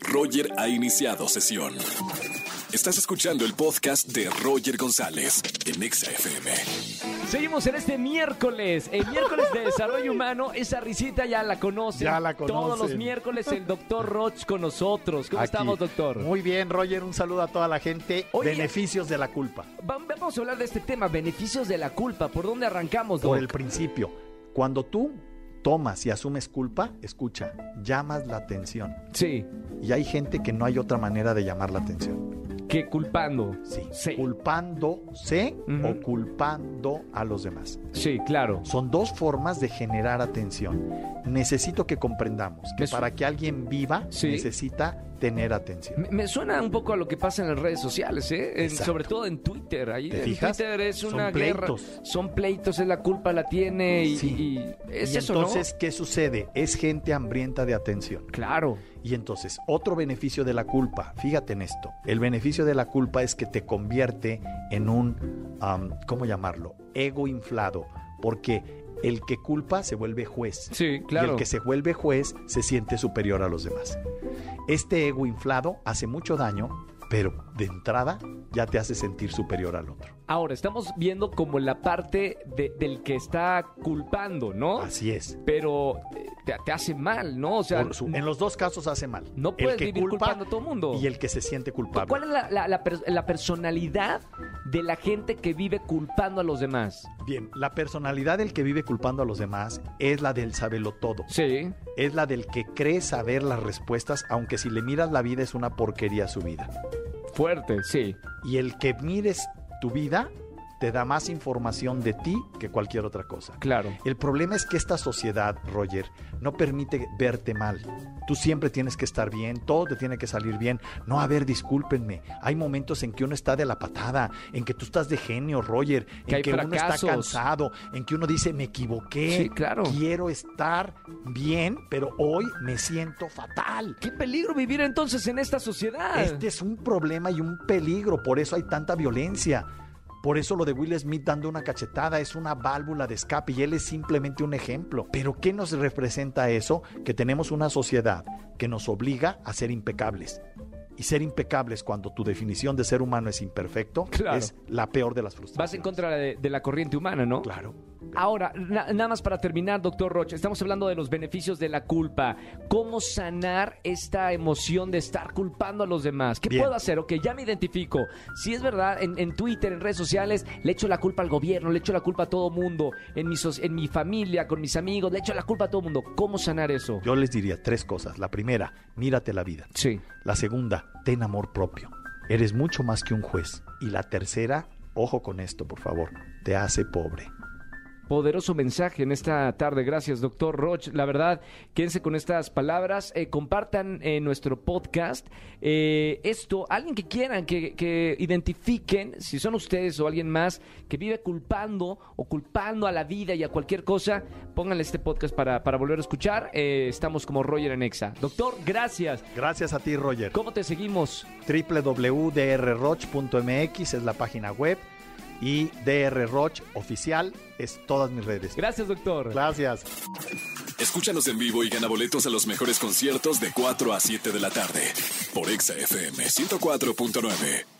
Roger ha iniciado sesión. Estás escuchando el podcast de Roger González en Exa FM. Seguimos en este miércoles, el miércoles de desarrollo humano. Esa risita ya la conocen. Ya la Todos los conocen. miércoles el doctor Roch con nosotros. ¿Cómo Aquí. estamos, doctor? Muy bien, Roger, un saludo a toda la gente. Oye. Beneficios de la culpa. Va- Vamos a hablar de este tema, beneficios de la culpa. ¿Por dónde arrancamos, doc? Por el principio, cuando tú tomas y asumes culpa, escucha, llamas la atención. Sí, Y hay gente que no hay otra manera de llamar la atención. que culpando. Sí. Sí. Culpándose o culpando a los demás. Sí, claro. Son dos formas de generar atención. Necesito que comprendamos que Me para que alguien viva Sí. necesita tener atención. Me, me suena un poco a lo que pasa en las redes sociales, ¿eh? En- sobre todo en Twitter. Ahí ¿Te en fijas? Twitter es Son una guerra. pleitos. Son pleitos, es la culpa la tiene y, Sí. y es y eso, entonces, ¿qué sucede? Es gente hambrienta de atención. Claro. Y entonces, otro beneficio de la culpa, fíjate en esto, el beneficio de la culpa es que te convierte en un, ¿cómo llamarlo? Ego inflado, porque el que culpa se vuelve juez. Sí, claro. Y el que se vuelve juez se siente superior a los demás. Este ego inflado hace mucho daño, pero de entrada ya te hace sentir superior al otro. Ahora, estamos viendo como la parte de- del que está culpando, ¿no? Así es. Pero te, te hace mal, ¿no? O sea, Por su- en los dos casos hace mal. no El puedes que vivir culpa culpando a todo mundo. Y el que se siente culpable. ¿Cuál es la, la- la per- la personalidad de la gente que vive culpando a los demás? Bien, la personalidad del que vive culpando a los demás es la del sabelo todo. Sí. Es la del que cree saber las respuestas, aunque si le miras la vida es una porquería su vida. Fuerte, sí. Y el que mires tu vida te da más información de ti que cualquier otra cosa. Claro. El problema es que esta sociedad, Roger, no permite verte mal. Tú siempre tienes que estar bien, todo te tiene que salir bien. No, a ver, discúlpenme. Hay momentos en que uno está de la patada, en que tú estás de genio, Roger, Que en que uno está cansado, en que uno dice, me equivoqué. Sí, claro. Quiero estar bien, pero hoy me siento fatal. ¿Qué peligro vivir entonces en esta sociedad? Este es un problema y un peligro, por eso hay tanta violencia. Por eso lo de Will Smith dando una cachetada es una válvula de escape y él es simplemente un ejemplo. Pero ¿qué nos representa eso? Que tenemos una sociedad que nos obliga a ser impecables. Y ser impecables cuando tu definición de ser humano es imperfecto Claro. es la peor de las frustraciones. Vas en contra de, de la corriente humana, ¿no? Claro. Ahora, na- nada más para terminar, doctor Roche, estamos hablando de los beneficios de la culpa. ¿Cómo sanar esta emoción de estar culpando a los demás? ¿Qué Bien. puedo hacer? Ok, ya me identifico. Si es verdad, en, en Twitter, en redes sociales, le echo la culpa al gobierno, le echo la culpa a todo mundo, en mi, en mi familia, con mis amigos, le echo la culpa a todo mundo. ¿Cómo sanar eso? Yo les diría tres cosas. La primera, mírate la vida. Sí. La segunda, ten amor propio. Eres mucho más que un juez. Y la tercera, ojo con esto, por favor, te hace pobre. Poderoso mensaje en esta tarde. Gracias, doctor Roch. La verdad, quédense con estas palabras. Eh, compartan eh, nuestro podcast. Eh, esto, alguien que quieran, que, que identifiquen, si son ustedes o alguien más que vive culpando o culpando a la vida y a cualquier cosa, pónganle este podcast para, para volver a escuchar. Eh, estamos como Roger en Exa. Doctor, gracias. Gracias a ti, Roger. ¿Cómo te seguimos? www.drroch.mx es la página web y drroch oficial es todas mis redes. Gracias, doctor. Gracias. Escúchanos en vivo y gana boletos a los mejores conciertos de 4 a 7 de la tarde por Exa FM 104.9.